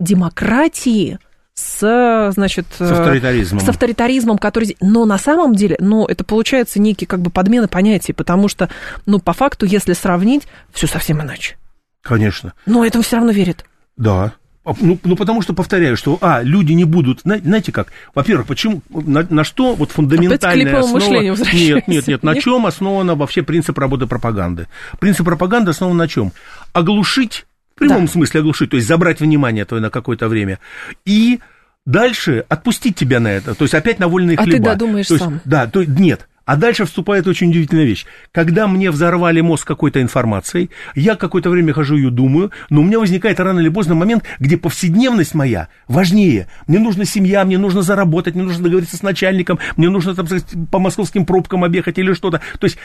демократии с, значит, с авторитаризмом. с авторитаризмом, который... Но на самом деле, ну, это получается некий как бы подмена понятий, потому что, ну, по факту, если сравнить, все совсем иначе. Конечно. Но этому все равно верят. Да, ну, ну, потому что, повторяю, что, а, люди не будут, знаете как, во-первых, почему, на, на что вот фундаментальная основа... Нет, нет, нет, на чем основана вообще принцип работы пропаганды? Принцип пропаганды основан на чем? Оглушить, в прямом да. смысле оглушить, то есть забрать внимание твое на какое-то время, и дальше отпустить тебя на это, то есть опять на вольные а хлеба. А ты додумаешь то есть, сам. Да, то, нет, а дальше вступает очень удивительная вещь. Когда мне взорвали мозг какой-то информацией, я какое-то время хожу ее думаю, но у меня возникает рано или поздно момент, где повседневность моя важнее. Мне нужна семья, мне нужно заработать, мне нужно договориться с начальником, мне нужно там, по московским пробкам объехать или что-то. То есть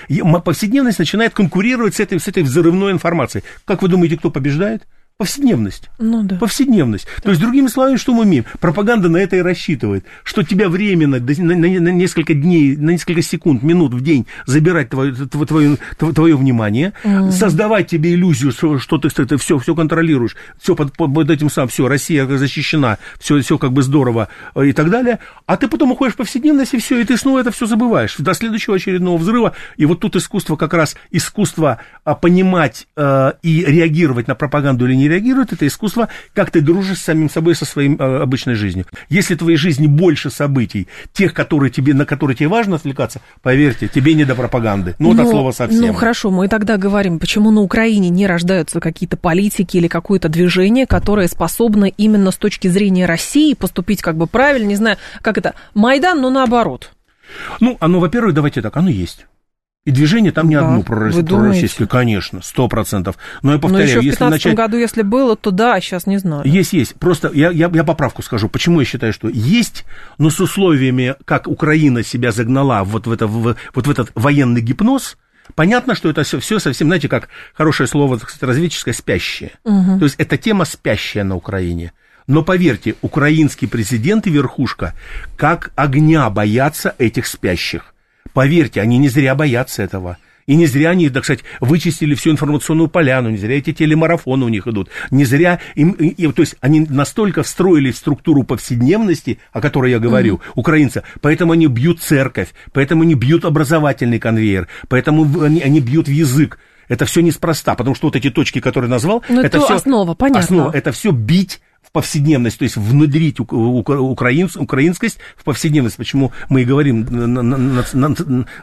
повседневность начинает конкурировать с этой, с этой взрывной информацией. Как вы думаете, кто побеждает? Повседневность. Ну да. Повседневность. То есть, другими словами, что мы имеем? Пропаганда на это и рассчитывает, что тебя временно, на, на, на несколько дней, на несколько секунд, минут в день забирать твое, твое, твое внимание, mm. создавать тебе иллюзию, что, что ты, ты все, все контролируешь, все под, под этим самым, все, Россия защищена, все, все как бы здорово э, и так далее, а ты потом уходишь в повседневность, и все, и ты снова это все забываешь до следующего очередного взрыва, и вот тут искусство как раз, искусство а, понимать а, и реагировать на пропаганду или не не реагирует, это искусство, как ты дружишь с самим собой, со своей э, обычной жизнью. Если в твоей жизни больше событий, тех, которые тебе, на которые тебе важно отвлекаться, поверьте, тебе не до пропаганды. Ну, вот от слова совсем. Ну, хорошо, мы тогда говорим, почему на Украине не рождаются какие-то политики или какое-то движение, которое способно именно с точки зрения России поступить как бы правильно, не знаю, как это, Майдан, но наоборот. Ну, оно, во-первых, давайте так, оно есть. И движение там не да, одно пророссийское, конечно, сто процентов. Но я повторяю, Но еще в если начать... году, если было, то да, сейчас не знаю. Есть, есть. Просто я, я, я поправку скажу. Почему я считаю, что есть, но с условиями, как Украина себя загнала вот в, это, в, вот в этот военный гипноз, Понятно, что это все, все совсем, знаете, как хорошее слово, кстати, разведческое, спящее. Угу. То есть это тема спящая на Украине. Но поверьте, украинский президент и верхушка как огня боятся этих спящих. Поверьте, они не зря боятся этого. И не зря они, так сказать, вычистили всю информационную поляну, не зря эти телемарафоны у них идут, не зря им, и, то есть они настолько встроили в структуру повседневности, о которой я говорю, mm-hmm. украинцы, поэтому они бьют церковь, поэтому они бьют образовательный конвейер, поэтому они, они бьют в язык. Это все неспроста, потому что вот эти точки, которые назвал, Но ну, это, это все основа, понятно. Основа, это все бить повседневность, то есть внедрить украинс, украинскость в повседневность. Почему мы и говорим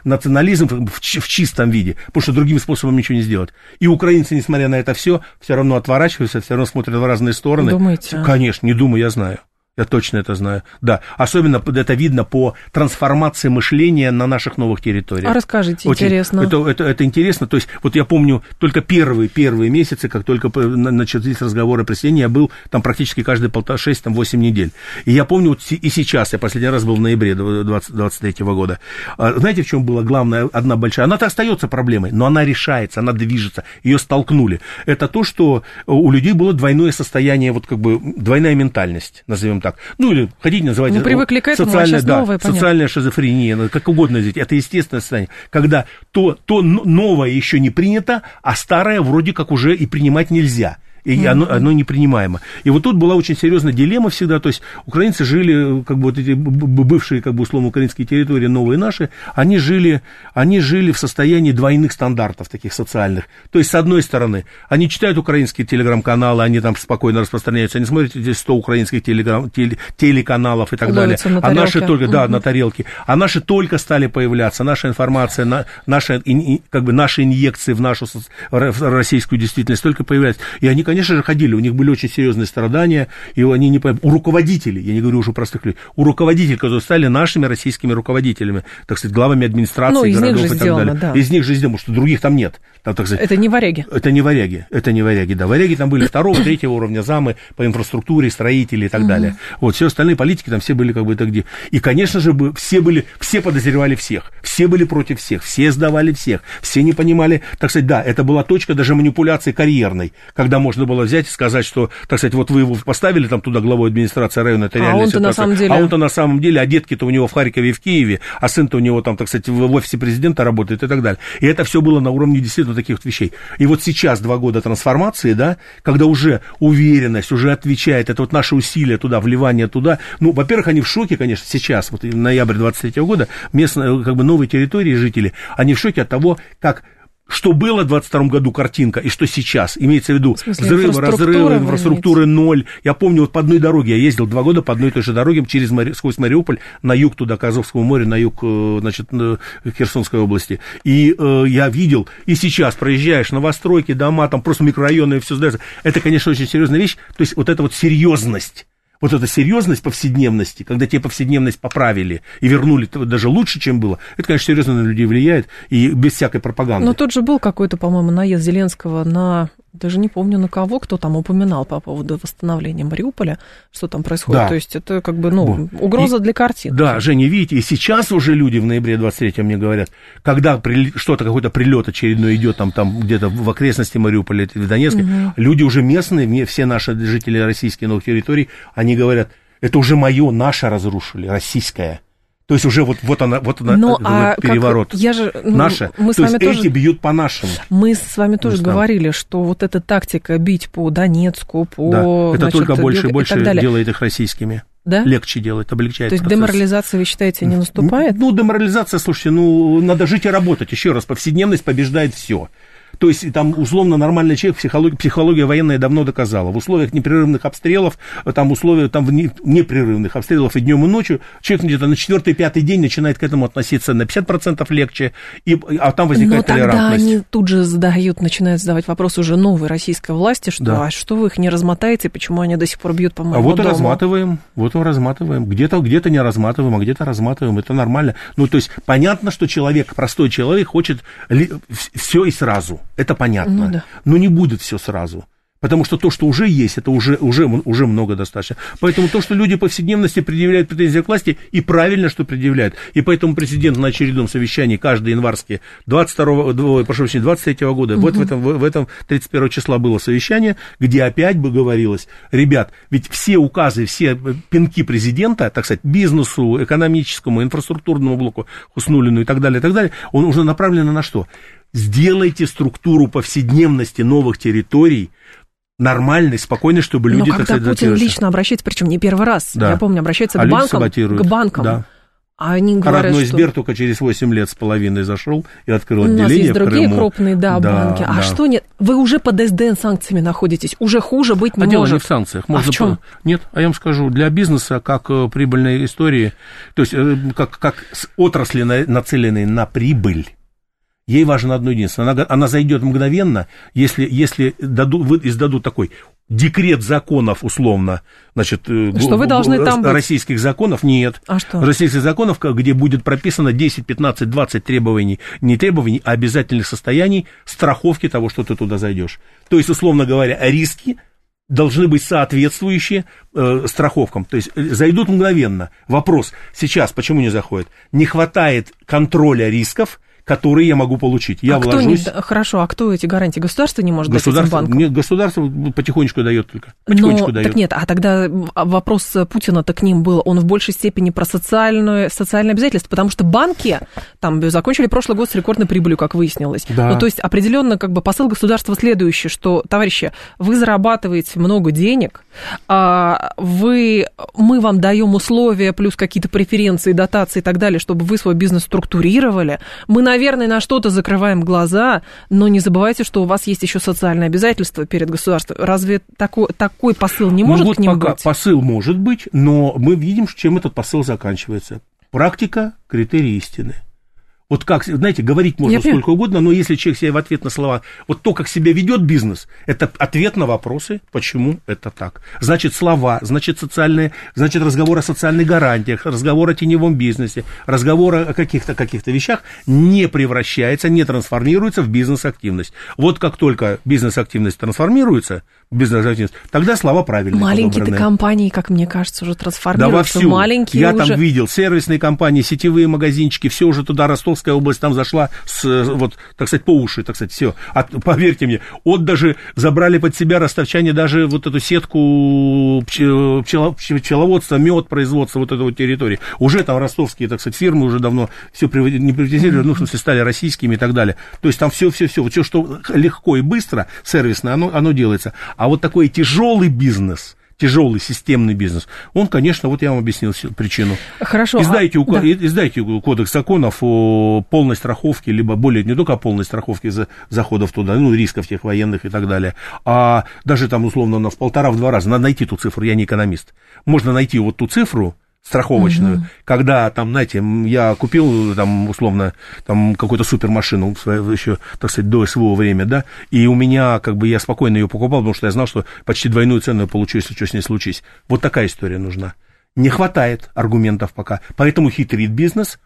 национализм в, в чистом виде, потому что другим способом ничего не сделать. И украинцы, несмотря на это все, все равно отворачиваются, все равно смотрят в разные стороны. Думаете? Конечно, не думаю, я знаю. Я точно это знаю. Да, особенно это видно по трансформации мышления на наших новых территориях. А расскажите, Очень, интересно. Это, это, это интересно. То есть, вот я помню только первые, первые месяцы, как только начались разговоры о присоединении, я был там практически каждые полтора, шесть, там, восемь недель. И я помню, вот и сейчас, я последний раз был в ноябре 2023 года. А знаете, в чем была главная, одна большая? Она-то остается проблемой, но она решается, она движется, ее столкнули. Это то, что у людей было двойное состояние, вот как бы двойная ментальность, назовем так. Ну, или хотите называть... Мы это, привыкли к этому, социальная, а да, новое, социальная шизофрения, ну, как угодно назовите. Это естественное состояние, когда то, то новое еще не принято, а старое вроде как уже и принимать нельзя и mm-hmm. оно, оно непринимаемо. И вот тут была очень серьезная дилемма всегда, то есть украинцы жили, как бы вот эти бывшие, как бы условно, украинские территории, новые наши, они жили, они жили в состоянии двойных стандартов таких социальных. То есть, с одной стороны, они читают украинские телеграм-каналы, они там спокойно распространяются, они смотрят здесь 100 украинских телеграм, теле, телеканалов и так Ловится далее. А наши только, mm-hmm. да, на тарелке, а наши только стали появляться, наша информация, на, наша, как бы наши инъекции в нашу в российскую действительность только появляются. И они, конечно же, ходили, у них были очень серьезные страдания, и они не у руководителей, я не говорю уже простых людей, у руководителей, которые стали нашими российскими руководителями, так сказать, главами администрации ну, городов и так сделано, далее. Да. Из них же сделано, потому что других там нет. Там, так сказать, это не варяги. Это не варяги, это не варяги, да. Варяги там были второго, третьего уровня замы по инфраструктуре, строители и так далее. Вот, все остальные политики там все были как бы это где. И, конечно же, все были, все подозревали всех, все были против всех, все сдавали всех, все не понимали, так сказать, да, это была точка даже манипуляции карьерной, когда можно было взять и сказать, что, так сказать, вот вы его поставили там туда главой администрации района, это а реальная он-то на самом деле... А он-то на самом деле, а детки-то у него в Харькове и в Киеве, а сын-то у него там, так сказать, в офисе президента работает и так далее. И это все было на уровне действительно таких вот вещей. И вот сейчас два года трансформации, да, когда уже уверенность, уже отвечает, это вот наши усилия туда, вливание туда. Ну, во-первых, они в шоке, конечно, сейчас, вот ноябрь 23 года, местные, как бы новые территории, жители, они в шоке от того, как что было в 22 году картинка и что сейчас. Имеется в виду смысле, взрывы, разрывы, инфраструктуры ноль. Я помню, вот по одной дороге, я ездил два года по одной и той же дороге через сквозь Мариуполь на юг туда, к Азовскому морю, на юг, э, значит, Херсонской области. И э, я видел, и сейчас проезжаешь, новостройки, дома, там просто микрорайоны, и все сдается. Это, конечно, очень серьезная вещь. То есть вот эта вот серьезность вот эта серьезность повседневности, когда тебе повседневность поправили и вернули даже лучше, чем было, это, конечно, серьезно на людей влияет и без всякой пропаганды. Но тут же был какой-то, по-моему, наезд Зеленского на Даже не помню на кого, кто там упоминал по поводу восстановления Мариуполя, что там происходит. Да. То есть это как бы, ну, угроза И- для картин. Да, Женя, видите, и сейчас уже люди в ноябре 23 мне говорят, когда что-то, какой-то прилет очередной идет там, там где-то в окрестности Мариуполя или в Донецке, люди уже местные, все наши жители российских новых территорий, они говорят, это уже мое, наше разрушили, российское. То есть уже вот, вот она, вот она, Но, вот а как- переворот. я же, ну, Наше. мы с То есть вами тоже- эти бьют по нашему. Мы с вами тоже там. говорили, что вот эта тактика бить по Донецку, по да, это значит, только больше и больше далее, делает их российскими. да? Легче делает, облегчает То есть процесс. деморализация, вы считаете, не наступает? Ну, деморализация, слушайте, ну, надо жить и работать. Еще раз, повседневность побеждает все. То есть там условно нормальный человек, психология, психология военная давно доказала. В условиях непрерывных обстрелов, там условия там, непрерывных обстрелов и днем, и ночью, человек где-то на четвертый-пятый день начинает к этому относиться на 50% легче, и, а там Но возникает тогда толерантность. они тут же задают, начинают задавать вопрос уже новой российской власти, что Да. а что вы их не размотаете, почему они до сих пор бьют по А моему вот и дому? разматываем, вот и разматываем. Где-то где не разматываем, а где-то разматываем. Это нормально. Ну, то есть, понятно, что человек, простой человек, хочет все и сразу. Это понятно. Ну да. Но не будет все сразу. Потому что то, что уже есть, это уже, уже, уже много достаточно. Поэтому то, что люди повседневности предъявляют претензии к власти, и правильно, что предъявляют. И поэтому президент на очередном совещании, каждый январский 22, ой, прошу прощения, 23 года, вот в этом, в этом 31 числа было совещание, где опять бы говорилось, ребят, ведь все указы, все пинки президента, так сказать, бизнесу, экономическому, инфраструктурному блоку, Хуснулину и так далее, и так далее, он уже направлен на что? Сделайте структуру повседневности новых территорий нормальной, спокойной, чтобы люди, Но так когда сказать, Путин лично обращается, причем не первый раз, Да. я помню, обращается А к банкам, к банкам, Да. а они А говорят, родной что Сбер только через 8 лет с половиной зашел и открыл у нас отделение есть другие Крыму. крупные, да, Да, банки. А да. что нет? Вы уже под СДН санкциями находитесь, уже хуже быть не А дело может. не в санкциях. А в чем? по- Нет, а я вам скажу, для бизнеса, как э, прибыльной истории, то есть э, как, как с отрасли, на- нацеленной на прибыль, ей важно одно единственное. Она, она зайдет мгновенно, если, если дадут, вы, издадут такой декрет законов, условно, значит, э, Что вы должны г- там быть? российских законов, нет. А что? Российских законов, где будет прописано 10, 15, 20 требований, не требований, а обязательных состояний страховки того, что ты туда зайдешь. То есть, условно говоря, риски должны быть соответствующие э, страховкам. То есть э, зайдут мгновенно. Вопрос сейчас, почему не заходят? Не хватает контроля рисков, которые я могу получить. Я а кто не, вложусь. хорошо, а кто эти гарантии? Государство не может дать этим Государство, банкам? нет, государство потихонечку дает только. Потихонечку Но, дает. так нет, а тогда а, вопрос Путина-то к ним был, он в большей степени про социальную, социальное обязательство, потому что банки там закончили прошлый год с рекордной прибылью, как выяснилось. Да. Ну, то есть определенно как бы посыл государства следующий, что, товарищи, вы зарабатываете много денег, а, вы, мы вам даем условия, плюс какие-то преференции, дотации и так далее, чтобы вы свой бизнес структурировали. Мы, наверное, на что-то закрываем глаза, но не забывайте, что у вас есть еще социальные обязательства перед государством. Разве такой, такой посыл не Ну может вот к ним пока быть? посыл может быть, но мы видим, чем этот посыл заканчивается. Практика – критерий истины. Вот как, знаете, говорить можно Я понимаю. сколько угодно, но если человек себе в ответ на слова, вот то, как себя ведет бизнес, это ответ на вопросы, почему это так. Значит, слова, значит, социальные, значит, разговор о социальных гарантиях, разговор о теневом бизнесе, разговор о каких-то каких вещах не превращается, не трансформируется в бизнес-активность. Вот как только бизнес-активность трансформируется, бизнес-активность, тогда слова правильные. Маленькие-то компании, как мне кажется, уже Да трансформируются. вовсю. Маленькие Я уже... там видел сервисные компании, сетевые магазинчики, все уже туда, Ростовская область там зашла с, вот, так сказать, по уши, так сказать, все. поверьте мне, от даже забрали под себя ростовчане даже вот эту сетку пчел- пчело- пчел- пчеловодства, мед производства вот этой вот территории. Уже там ростовские, так сказать, фирмы уже давно все не приватизировали, ну, в смысле, стали российскими и так далее. То есть там все, все, все, вот все, что легко и быстро, сервисно, оно, оно делается. А вот такой тяжелый бизнес, тяжелый системный бизнес, он, конечно, вот я вам объяснил причину. Хорошо. Издайте, а- уко- да. издайте кодекс законов о полной страховке, либо более не только о полной страховке за заходов туда, ну, рисков тех военных и так далее, а даже там, условно, на в полтора-в два раза. Надо найти ту цифру, я не экономист. Можно найти вот ту цифру, страховочную, когда там, знаете, я купил там условно там какую-то супермашину еще, так сказать, до СВО время, да, и у меня как бы я спокойно ее покупал, потому что я знал, что почти двойную цену я получу, если что с ней случись. Вот такая история нужна. Не хватает аргументов пока, поэтому хитрит бизнес,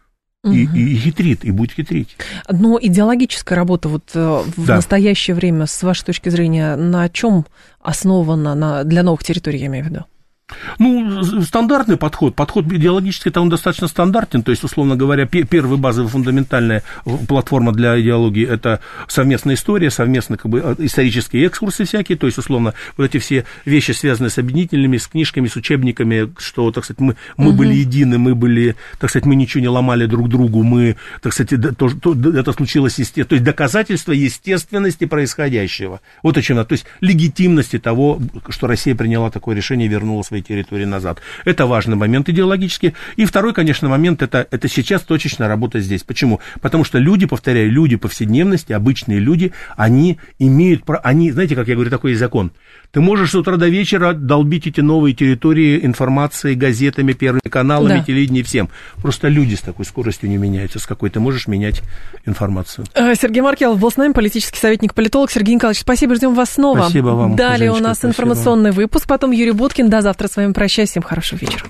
и, и хитрит, и будет хитрить. Но идеологическая работа вот э, в Да. настоящее время, с вашей точки зрения, на чем основана на, для новых территорий, я имею в виду? Ну, стандартный подход. Подход идеологический, там он достаточно стандартен. То есть, условно говоря, пе- первая базовая фундаментальная платформа для идеологии – это совместная история, совместные как бы, э, исторические экскурсы всякие. То есть, условно, вот эти все вещи, связанные с объединительными, с книжками, с учебниками, что, так сказать, мы, мы были едины, мы были, так сказать, мы ничего не ломали друг другу, мы, так сказать, то- то- это случилось естественно. То есть, доказательство естественности происходящего. Вот о чем надо. То есть, легитимности того, что Россия приняла такое решение и вернула свои территории назад. Это важный момент идеологически. И второй, конечно, момент, это, это сейчас точечная работа здесь. Почему? Потому что люди, повторяю, люди повседневности, обычные люди, они имеют, они, знаете, как я говорю, такой закон. Ты можешь с утра до вечера долбить эти новые территории информацией, газетами, первыми каналами, Да. телевидением, всем. Просто люди с такой скоростью не меняются, с какой ты можешь менять информацию. Э, Сергей Маркелов был с нами, политический советник, политолог. Сергей Николаевич, спасибо, ждем вас снова. Спасибо вам, Далее у Женечка, нас спасибо. информационный выпуск, потом Юрий Буткин. До завтра с вами прощаюсь. Всем хорошего вечера.